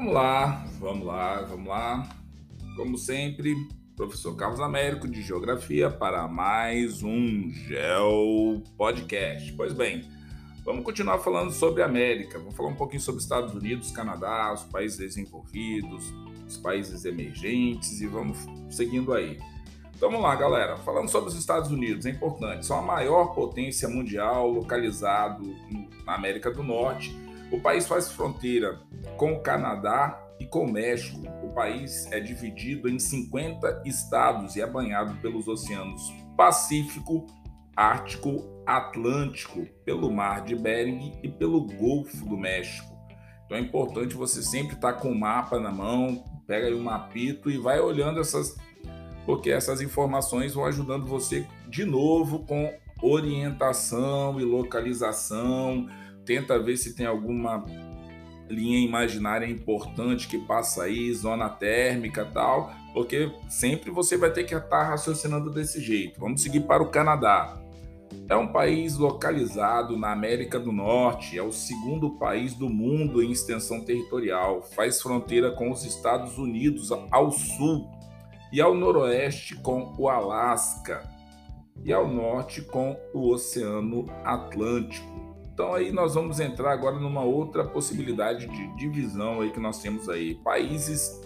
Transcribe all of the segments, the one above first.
Vamos lá, vamos lá, vamos lá. Como sempre, professor Carlos Américo de Geografia para mais um Geo Podcast. Pois bem, vamos continuar falando sobre América. Vamos falar um pouquinho sobre Estados Unidos, Canadá, os países desenvolvidos, os países emergentes e vamos seguindo aí. Então vamos lá, galera. Falando sobre os Estados Unidos, é importante. São a maior potência mundial localizado na América do Norte. O país faz fronteira com o Canadá e com o México. O país é dividido em 50 estados e é banhado pelos oceanos Pacífico, Ártico, Atlântico, pelo Mar de Bering e pelo Golfo do México. Então é importante você sempre estar com o mapa na mão, pega aí um mapito e vai olhando essas porque essas informações vão ajudando você de novo com orientação e localização. Tenta ver se tem alguma linha imaginária importante que passa aí, zona térmica tal, porque sempre você vai ter que estar raciocinando desse jeito. Vamos seguir para o Canadá. É um país localizado na América do Norte, é o segundo país do mundo em extensão territorial, faz fronteira com os Estados Unidos ao sul e ao noroeste com o Alasca e ao norte com o Oceano Atlântico. Então aí nós vamos entrar agora numa outra possibilidade de divisão aí que nós temos aí, países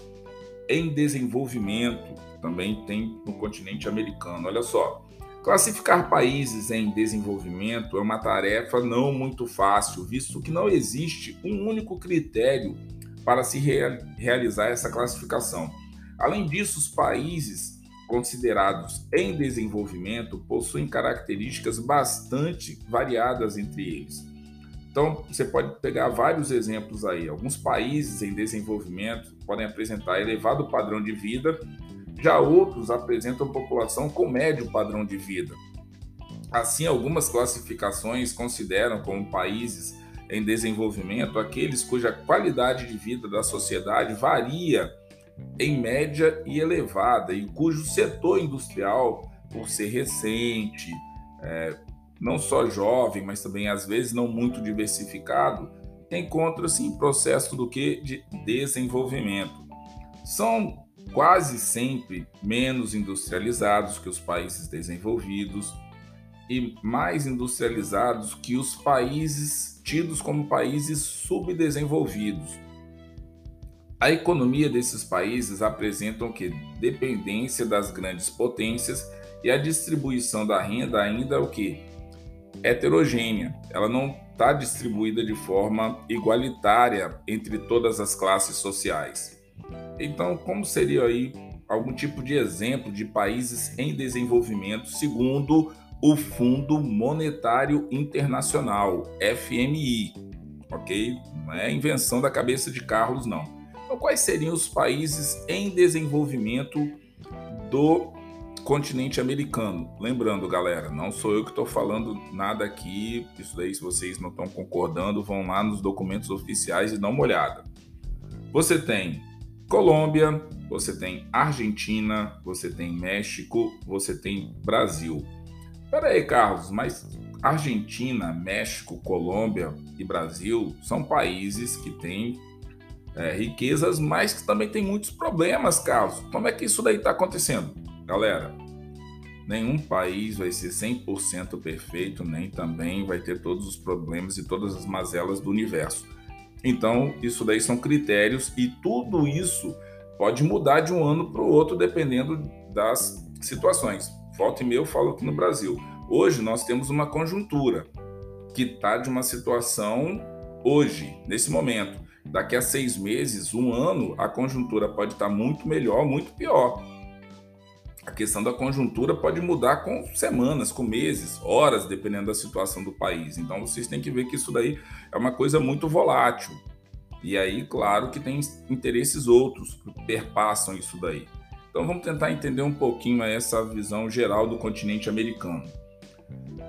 em desenvolvimento, também tem no continente americano. Olha só, classificar países em desenvolvimento é uma tarefa não muito fácil, visto que não existe um único critério para se realizar essa classificação. Além disso, os países considerados em desenvolvimento possuem características bastante variadas entre eles. Então, você pode pegar vários exemplos aí. Alguns países em desenvolvimento podem apresentar elevado padrão de vida, já outros apresentam população com médio padrão de vida. Assim, algumas classificações consideram como países em desenvolvimento aqueles cuja qualidade de vida da sociedade varia em média e elevada, e cujo setor industrial, por ser recente, é, não só jovem, mas também às vezes não muito diversificado, encontra-se em processo do que de desenvolvimento. São quase sempre menos industrializados que os países desenvolvidos e mais industrializados que os países tidos como países subdesenvolvidos. A economia desses países apresentam que dependência das grandes potências e a distribuição da renda ainda é o que heterogênea. Ela não está distribuída de forma igualitária entre todas as classes sociais. Então, como seria aí algum tipo de exemplo de países em desenvolvimento segundo o Fundo Monetário Internacional, FMI, ok? Não é invenção da cabeça de Carlos, não. Então, quais seriam os países em desenvolvimento do continente americano? Lembrando, galera, não sou eu que estou falando nada aqui. Isso daí, se vocês não estão concordando, vão lá nos documentos oficiais e dão uma olhada. Você tem Colômbia, você tem Argentina, você tem México, você tem Brasil. Pera aí, Carlos, mas Argentina, México, Colômbia e Brasil são países que têm é, riquezas, mas que também tem muitos problemas, Carlos. Como é que isso daí está acontecendo? Galera, nenhum país vai ser 100% perfeito, nem também vai ter todos os problemas e todas as mazelas do universo. Então, isso daí são critérios e tudo isso pode mudar de um ano para o outro dependendo das situações. Volta e meia eu falo aqui no Brasil. Hoje nós temos uma conjuntura que está de uma situação hoje, nesse momento daqui a seis meses, um ano, a conjuntura pode estar muito melhor, muito pior. A questão da conjuntura pode mudar com semanas, com meses, horas, dependendo da situação do país. Então vocês têm que ver que isso daí é uma coisa muito volátil. E aí, claro que tem interesses outros que perpassam isso daí. Então vamos tentar entender um pouquinho essa visão geral do continente americano.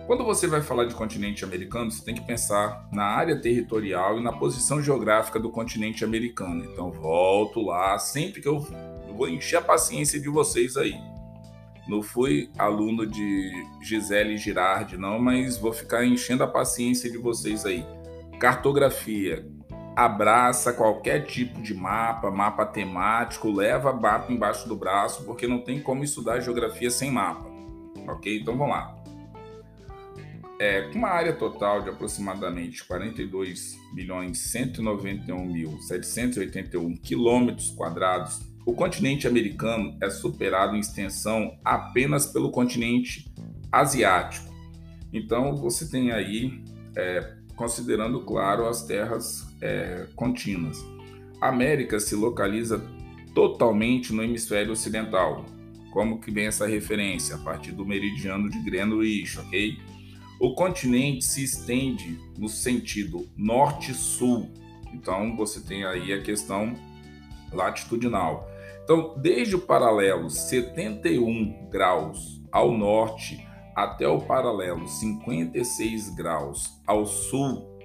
Quando você vai falar de continente americano, você tem que pensar na área territorial e na posição geográfica do continente americano. Então, volto lá sempre que eu, vou encher a paciência de vocês aí. Não fui aluno de Gisele Girardi, não, mas vou ficar enchendo a paciência de vocês aí. Cartografia. abraça qualquer tipo de mapa, mapa temático, leva mapa embaixo do braço, porque não tem como estudar geografia sem mapa. Ok? Então vamos lá. É, com uma área total de aproximadamente 42 milhões 191 mil 781 quilômetros quadrados, o continente americano é superado em extensão apenas pelo continente asiático. Então você tem aí, é, considerando claro as terras é, contínuas. A América se localiza totalmente no hemisfério ocidental. Como que vem essa referência? A partir do meridiano de Greenwich, ok? O continente se estende no sentido norte-sul. Então você tem aí a questão latitudinal. Então, desde o paralelo 71 graus ao norte até o paralelo 56 graus ao sul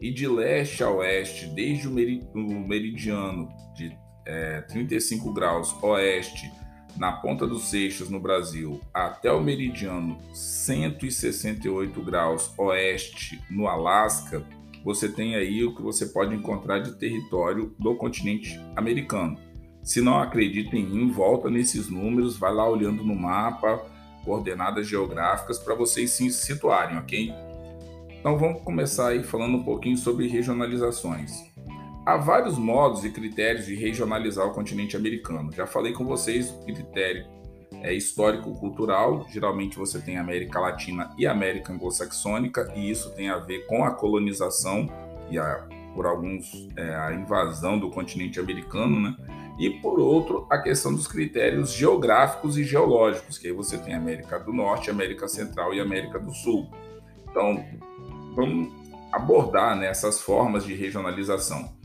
e de leste a oeste, desde o meridiano de é, 35 graus oeste na ponta dos Seixas, no Brasil, até o meridiano 168 graus oeste, no Alasca, você tem aí o que você pode encontrar de território do continente americano. Se não acredita em mim, volta nesses números, vai lá olhando no mapa, coordenadas geográficas para vocês se situarem, ok? Então vamos começar aí falando um pouquinho sobre regionalizações. Há vários modos e critérios de regionalizar o continente americano. Já falei com vocês o critério é histórico-cultural. Geralmente você tem América Latina e América Anglo-Saxônica, e isso tem a ver com a colonização e a, por alguns é, a invasão do continente americano, né? E por outro, a questão dos critérios geográficos e geológicos, que aí você tem América do Norte, América Central e América do Sul. Então, vamos abordar né, essas formas de regionalização.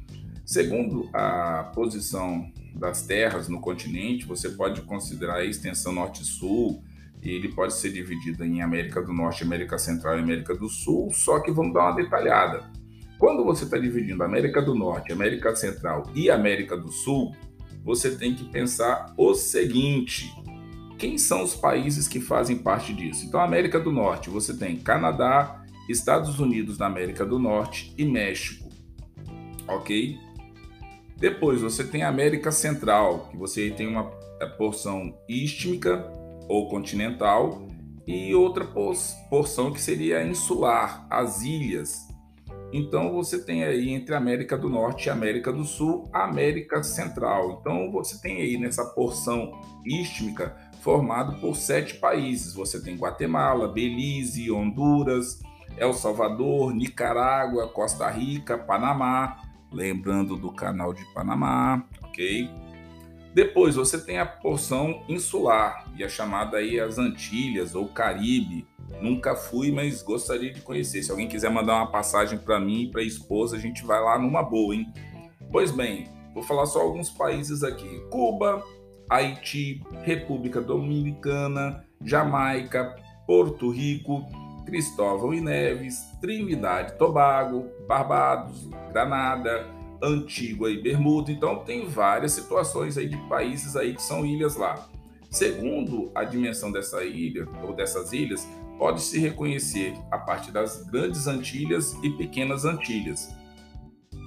Segundo a posição das terras no continente, você pode considerar a extensão norte-sul, e ele pode ser dividido em América do Norte, América Central e América do Sul, só que vamos dar uma detalhada. Quando você está dividindo América do Norte, América Central e América do Sul, você tem que pensar o seguinte: quem são os países que fazem parte disso? Então, América do Norte, você tem Canadá, Estados Unidos da América do Norte e México. Ok? Depois você tem a América Central, que você tem uma é, porção istmica ou continental e outra porção que seria insular, as ilhas. Então você tem aí entre América do Norte e América do Sul, América Central. Então você tem aí nessa porção istmica formado por sete países. Você tem Guatemala, Belize, Honduras, El Salvador, Nicarágua, Costa Rica, Panamá, lembrando do canal de Panamá, ok? Depois você tem a porção insular e a chamada aí as Antilhas ou Caribe. Nunca fui, mas gostaria de conhecer. Se alguém quiser mandar uma passagem para mim e para a esposa, a gente vai lá numa boa, hein? Pois bem, vou falar só alguns países aqui: Cuba, Haiti, República Dominicana, Jamaica, Porto Rico, Cristóvão e Neves, Trinidade Tobago, Barbados, Granada, Antigua e Bermuda. Então tem várias situações aí de países aí que são ilhas lá. Segundo a dimensão dessa ilha ou dessas ilhas, pode se reconhecer a partir das grandes Antilhas e pequenas Antilhas.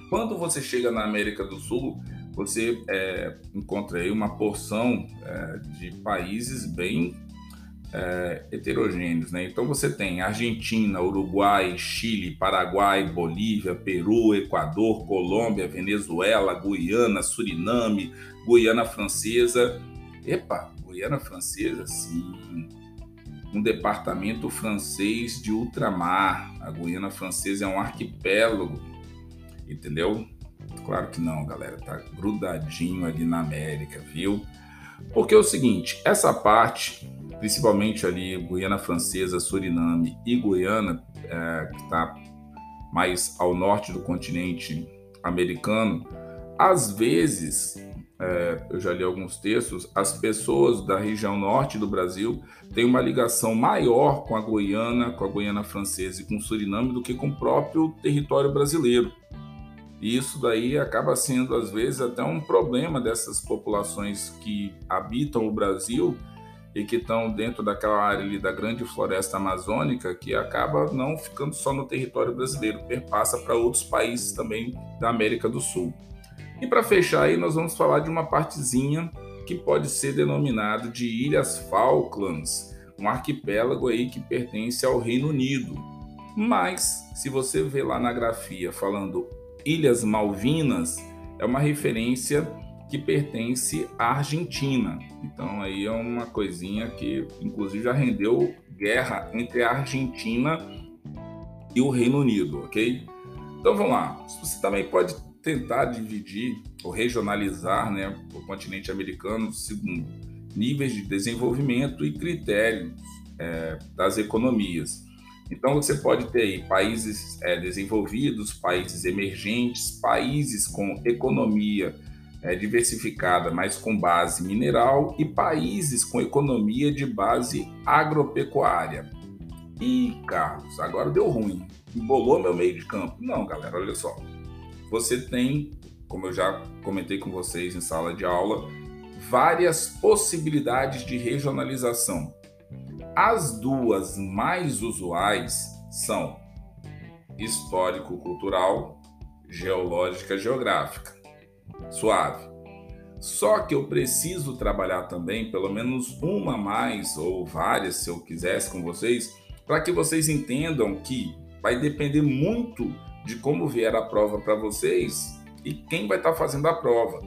Quando você chega na América do Sul, você é, encontra aí uma porção é, de países bem é, heterogêneos. Né? Então você tem Argentina, Uruguai, Chile, Paraguai, Bolívia, Peru, Equador, Colômbia, Venezuela, Guiana, Suriname, Guiana Francesa. Epa, Guiana Francesa, sim. Um departamento francês de ultramar. A Guiana Francesa é um arquipélago, entendeu? Claro que não, galera. Tá grudadinho ali na América, viu? Porque é o seguinte, essa parte principalmente ali Guiana Francesa, Suriname e Guiana, é, que está mais ao norte do continente americano, às vezes, é, eu já li alguns textos, as pessoas da região norte do Brasil têm uma ligação maior com a Guiana, com a Guiana Francesa e com o Suriname do que com o próprio território brasileiro. E isso daí acaba sendo, às vezes, até um problema dessas populações que habitam o Brasil e que estão dentro daquela área ali da grande floresta amazônica que acaba não ficando só no território brasileiro, perpassa para outros países também da América do Sul. E para fechar aí, nós vamos falar de uma partezinha que pode ser denominado de Ilhas Falklands, um arquipélago aí que pertence ao Reino Unido. Mas, se você vê lá na grafia falando Ilhas Malvinas, é uma referência que pertence à Argentina. Então aí é uma coisinha que inclusive já rendeu guerra entre a Argentina e o Reino Unido, ok? Então vamos lá. Você também pode tentar dividir ou regionalizar né, o continente americano segundo níveis de desenvolvimento e critérios é, das economias. Então você pode ter aí países é, desenvolvidos, países emergentes, países com economia é, diversificada, mas com base mineral, e países com economia de base agropecuária. E Carlos, agora deu ruim. Embolou meu meio de campo. Não, galera, olha só. Você tem, como eu já comentei com vocês em sala de aula, várias possibilidades de regionalização. As duas mais usuais são histórico-cultural, geológica-geográfica suave. Só que eu preciso trabalhar também, pelo menos uma mais, ou várias, se eu quisesse com vocês, para que vocês entendam que vai depender muito de como vier a prova para vocês e quem vai estar tá fazendo a prova.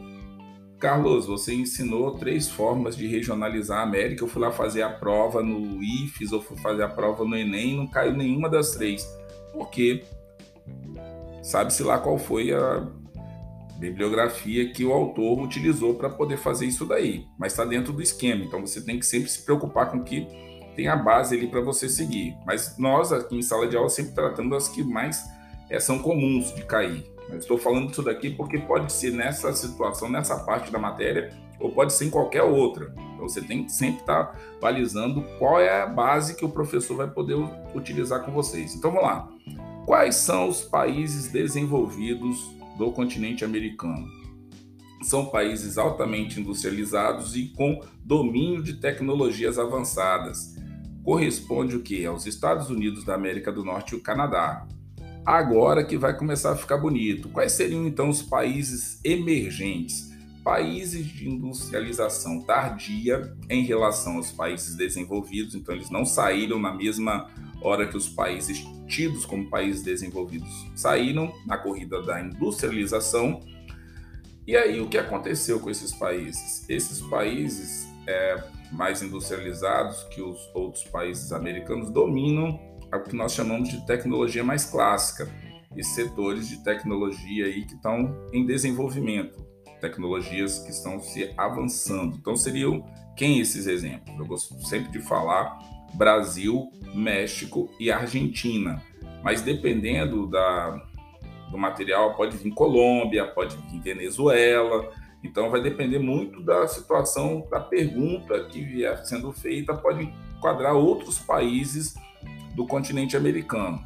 Carlos, você ensinou três formas de regionalizar a América. Eu fui lá fazer a prova no IFES ou fui fazer a prova no Enem, não caiu nenhuma das três. Por quê? Sabe-se lá qual foi a bibliografia que o autor utilizou para poder fazer isso daí, mas está dentro do esquema, então você tem que sempre se preocupar com que tem a base ali para você seguir. Mas nós aqui em sala de aula sempre tratando as que mais é, são comuns de cair. Eu estou falando isso daqui porque pode ser nessa situação, nessa parte da matéria, ou pode ser em qualquer outra. Então você tem que sempre estar tá balizando qual é a base que o professor vai poder utilizar com vocês. Então vamos lá. Quais são os países desenvolvidos do continente americano. São países altamente industrializados e com domínio de tecnologias avançadas. Corresponde o que? Aos Estados Unidos da América do Norte e o Canadá. Agora que vai começar a ficar bonito. Quais seriam então os países emergentes? Países de industrialização tardia em relação aos países desenvolvidos, então eles não saíram na mesma hora que os países tidos como países desenvolvidos saíram na corrida da industrialização. E aí, o que aconteceu com esses países? Esses países é, mais industrializados que os outros países americanos dominam o que nós chamamos de tecnologia mais clássica e setores de tecnologia aí que estão em desenvolvimento, tecnologias que estão se avançando. Então, seriam quem esses exemplos? Eu gosto sempre de falar Brasil, México e Argentina. Mas dependendo da, do material, pode vir Colômbia, pode vir Venezuela. Então vai depender muito da situação da pergunta que vier sendo feita, pode enquadrar outros países do continente americano.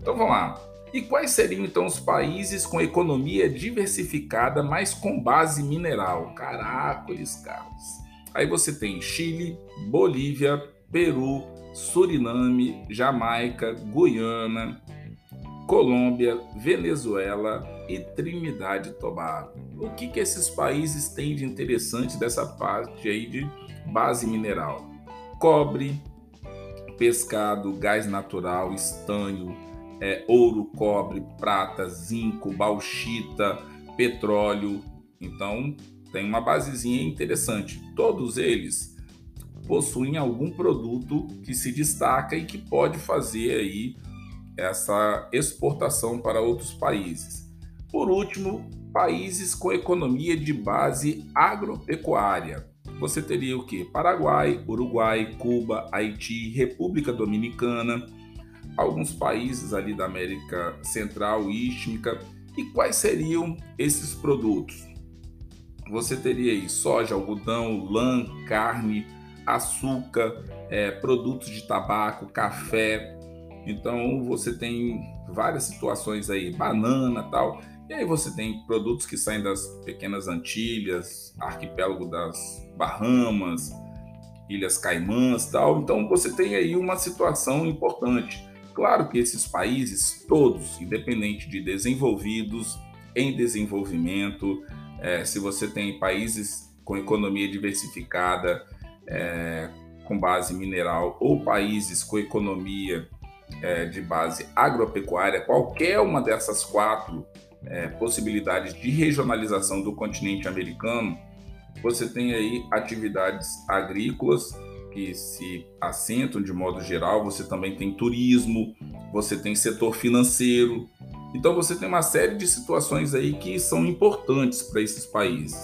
Então vamos lá. E quais seriam então os países com economia diversificada, mas com base mineral? Caracoles, Carlos. Aí você tem Chile, Bolívia, Peru, Suriname, Jamaica, Guiana, Colômbia, Venezuela e Trinidade e Tobago. O que, que esses países têm de interessante dessa parte aí de base mineral? Cobre, pescado, gás natural, estanho, é, ouro, cobre, prata, zinco, bauxita, petróleo. Então tem uma basezinha interessante. Todos eles possuem algum produto que se destaca e que pode fazer aí essa exportação para outros países. Por último, países com economia de base agropecuária. Você teria o que? Paraguai, Uruguai, Cuba, Haiti, República Dominicana, alguns países ali da América Central e Istmica. E quais seriam esses produtos? Você teria aí soja, algodão, lã, carne, açúcar, é, produtos de tabaco, café. Então você tem várias situações aí, banana tal. E aí você tem produtos que saem das pequenas Antilhas, arquipélago das Bahamas, Ilhas Caimãs tal. Então você tem aí uma situação importante. Claro que esses países todos, independente de desenvolvidos, em desenvolvimento, é, se você tem países com economia diversificada, é, com base mineral, ou países com economia é, de base agropecuária, qualquer uma dessas quatro é, possibilidades de regionalização do continente americano, você tem aí atividades agrícolas que se assentam de modo geral, você também tem turismo, você tem setor financeiro. Então você tem uma série de situações aí que são importantes para esses países.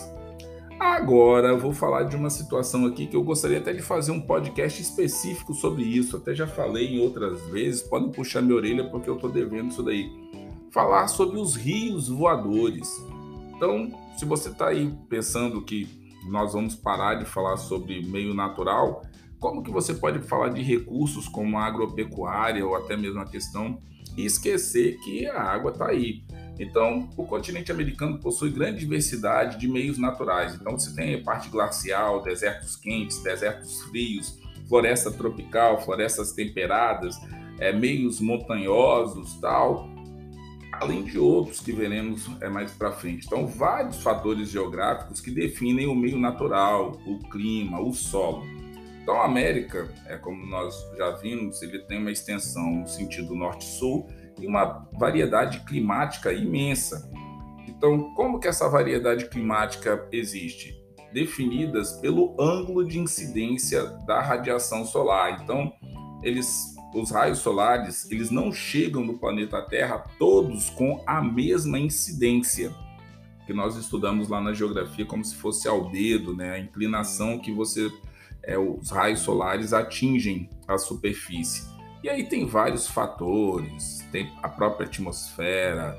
Agora vou falar de uma situação aqui que eu gostaria até de fazer um podcast específico sobre isso. Até já falei em outras vezes, podem puxar minha orelha porque eu estou devendo isso daí. Falar sobre os rios voadores. Então, se você está aí pensando que nós vamos parar de falar sobre meio natural, como que você pode falar de recursos como a agropecuária ou até mesmo a questão e esquecer que a água está aí? Então, o continente americano possui grande diversidade de meios naturais. Então, você tem parte glacial, desertos quentes, desertos frios, floresta tropical, florestas temperadas, é, meios montanhosos, tal, além de outros que veremos é, mais para frente. Então, vários fatores geográficos que definem o meio natural, o clima, o solo. Então, a América, é como nós já vimos, ele tem uma extensão no sentido norte-sul e uma variedade climática imensa. Então, como que essa variedade climática existe? Definidas pelo ângulo de incidência da radiação solar. Então, eles, os raios solares, eles não chegam no planeta Terra todos com a mesma incidência que nós estudamos lá na geografia como se fosse ao dedo, né? A inclinação que você é, os raios solares atingem a superfície. E aí tem vários fatores, tem a própria atmosfera,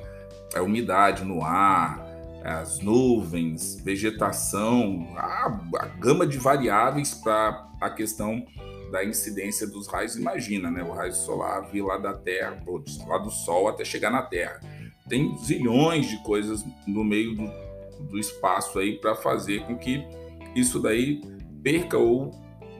a umidade no ar, as nuvens, vegetação, a, a gama de variáveis para a questão da incidência dos raios. Imagina, né? O raio solar vir lá da Terra, lá do Sol até chegar na Terra. Tem zilhões de coisas no meio do, do espaço aí para fazer com que isso daí perca ou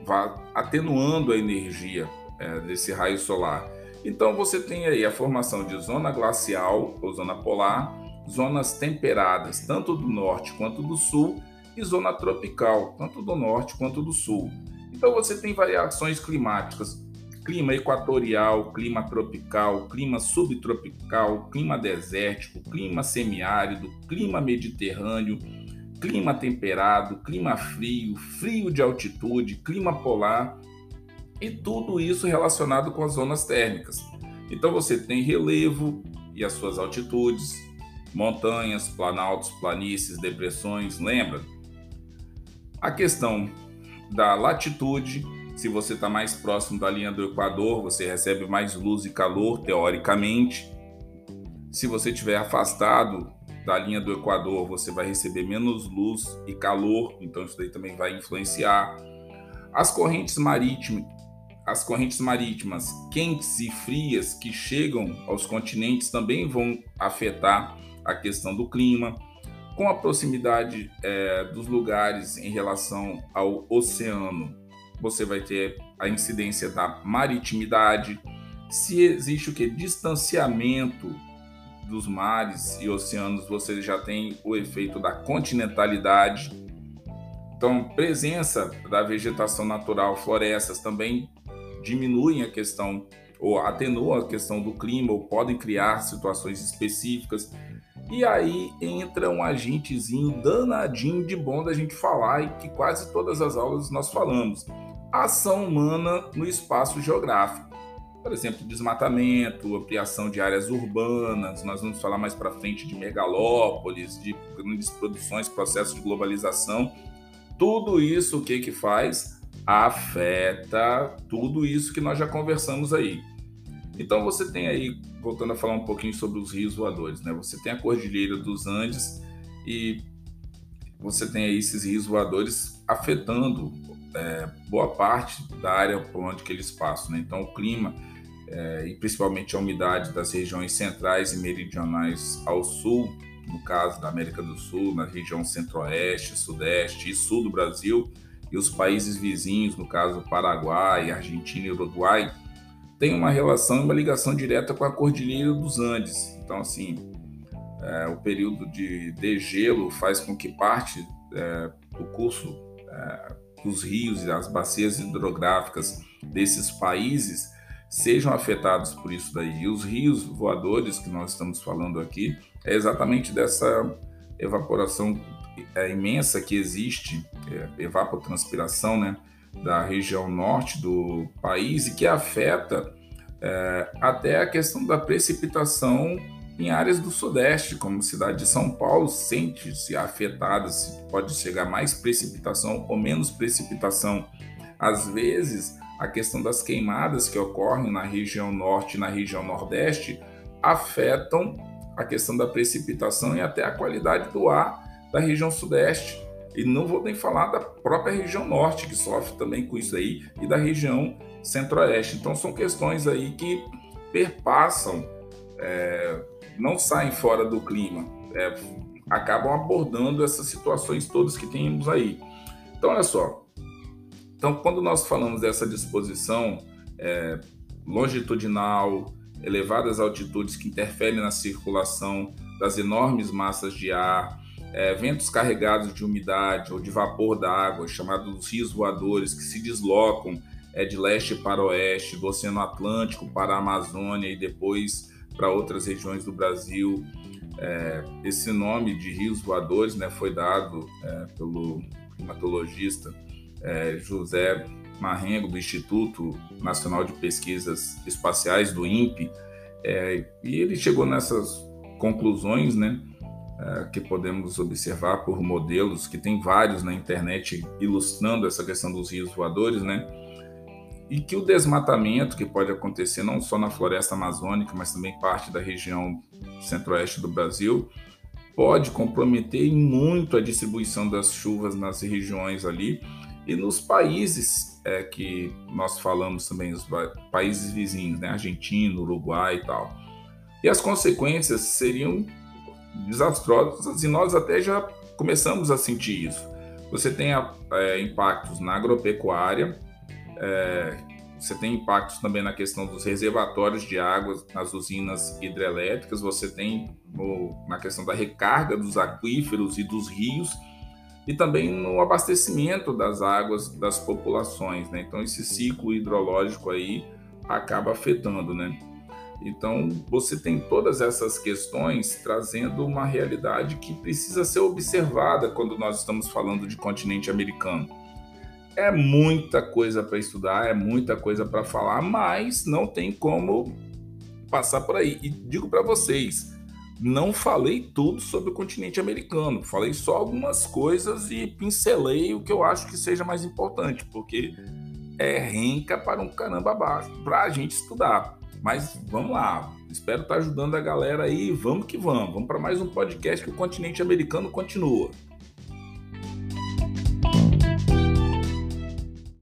vá atenuando a energia é, desse raio solar. Então você tem aí a formação de zona glacial ou zona polar, zonas temperadas, tanto do norte quanto do sul, e zona tropical, tanto do norte quanto do sul. Então você tem variações climáticas, clima equatorial, clima tropical, clima subtropical, clima desértico, clima semiárido, clima mediterrâneo, clima temperado, clima frio, frio de altitude, clima polar e tudo isso relacionado com as zonas térmicas. Então você tem relevo e as suas altitudes, montanhas, planaltos, planícies, depressões, lembra? A questão da latitude, se você está mais próximo da linha do Equador, você recebe mais luz e calor, teoricamente. Se você estiver afastado da linha do Equador, você vai receber menos luz e calor, então isso daí também vai influenciar. As correntes marítimas, as correntes marítimas quentes e frias que chegam aos continentes também vão afetar a questão do clima. Com a proximidade é, dos lugares em relação ao oceano, você vai ter a incidência da maritimidade. Se existe o que? Distanciamento dos mares e oceanos, você já tem o efeito da continentalidade. Então, presença da vegetação natural, florestas também diminuem a questão ou atenuam a questão do clima ou podem criar situações específicas. E aí entra um agentezinho danadinho de bom da gente falar e que quase todas as aulas nós falamos. Ação humana no espaço geográfico. Por exemplo, desmatamento, ampliação de áreas urbanas, nós vamos falar mais para frente de megalópolis, de grandes produções, processos de globalização. Tudo isso o que que faz? afeta tudo isso que nós já conversamos aí. Então você tem aí, voltando a falar um pouquinho sobre os rios voadores, né? Você tem a Cordilheira dos Andes e você tem aí esses rios voadores afetando é, boa parte da área por onde que eles passam, né? Então o clima é, e principalmente a umidade das regiões centrais e meridionais ao sul, no caso da América do Sul, na região centro-oeste, sudeste e sul do Brasil, e os países vizinhos, no caso Paraguai, Argentina e Uruguai, têm uma relação e uma ligação direta com a Cordilheira dos Andes. Então, assim, é, o período de degelo faz com que parte é, do curso é, dos rios e das bacias hidrográficas desses países sejam afetados por isso daí. E os rios voadores que nós estamos falando aqui é exatamente dessa evaporação é, imensa que existe, é, evapotranspiração, né, da região norte do país e que afeta é, até a questão da precipitação em áreas do Sudeste, como a cidade de São Paulo, sente-se afetada, se pode chegar mais precipitação ou menos precipitação. Às vezes, a questão das queimadas que ocorrem na região norte e na região nordeste afetam a questão da precipitação e até a qualidade do ar da região sudeste. E não vou nem falar da própria região norte, que sofre também com isso aí, e da região centro-oeste. Então, são questões aí que perpassam é, não saem fora do clima, é, acabam abordando essas situações todas que temos aí. Então, olha só. Então, quando nós falamos dessa disposição é, longitudinal, elevadas altitudes que interferem na circulação das enormes massas de ar, é, ventos carregados de umidade ou de vapor da água, chamados rios voadores, que se deslocam é, de leste para oeste, do Oceano Atlântico para a Amazônia e depois para outras regiões do Brasil. É, esse nome de rios voadores né, foi dado é, pelo climatologista é, José Marrengo, do Instituto Nacional de Pesquisas Espaciais, do INPE, é, e ele chegou nessas conclusões né, é, que podemos observar por modelos, que tem vários na internet ilustrando essa questão dos rios voadores, né? e que o desmatamento que pode acontecer não só na floresta amazônica, mas também parte da região centro-oeste do Brasil, pode comprometer muito a distribuição das chuvas nas regiões ali e nos países é, que nós falamos também, os países vizinhos, né, Argentina, Uruguai e tal. E as consequências seriam desastrosas e nós até já começamos a sentir isso. Você tem é, impactos na agropecuária, é, você tem impactos também na questão dos reservatórios de água nas usinas hidrelétricas, você tem no, na questão da recarga dos aquíferos e dos rios, e também no abastecimento das águas das populações, né? Então esse ciclo hidrológico aí acaba afetando, né? Então você tem todas essas questões trazendo uma realidade que precisa ser observada quando nós estamos falando de continente americano é muita coisa para estudar, é muita coisa para falar, mas não tem como passar por aí. E digo para vocês, não falei tudo sobre o continente americano, falei só algumas coisas e pincelei o que eu acho que seja mais importante, porque é renca para um caramba abaixo para a gente estudar. Mas vamos lá, espero estar tá ajudando a galera aí, vamos que vamos, vamos para mais um podcast que o continente americano continua.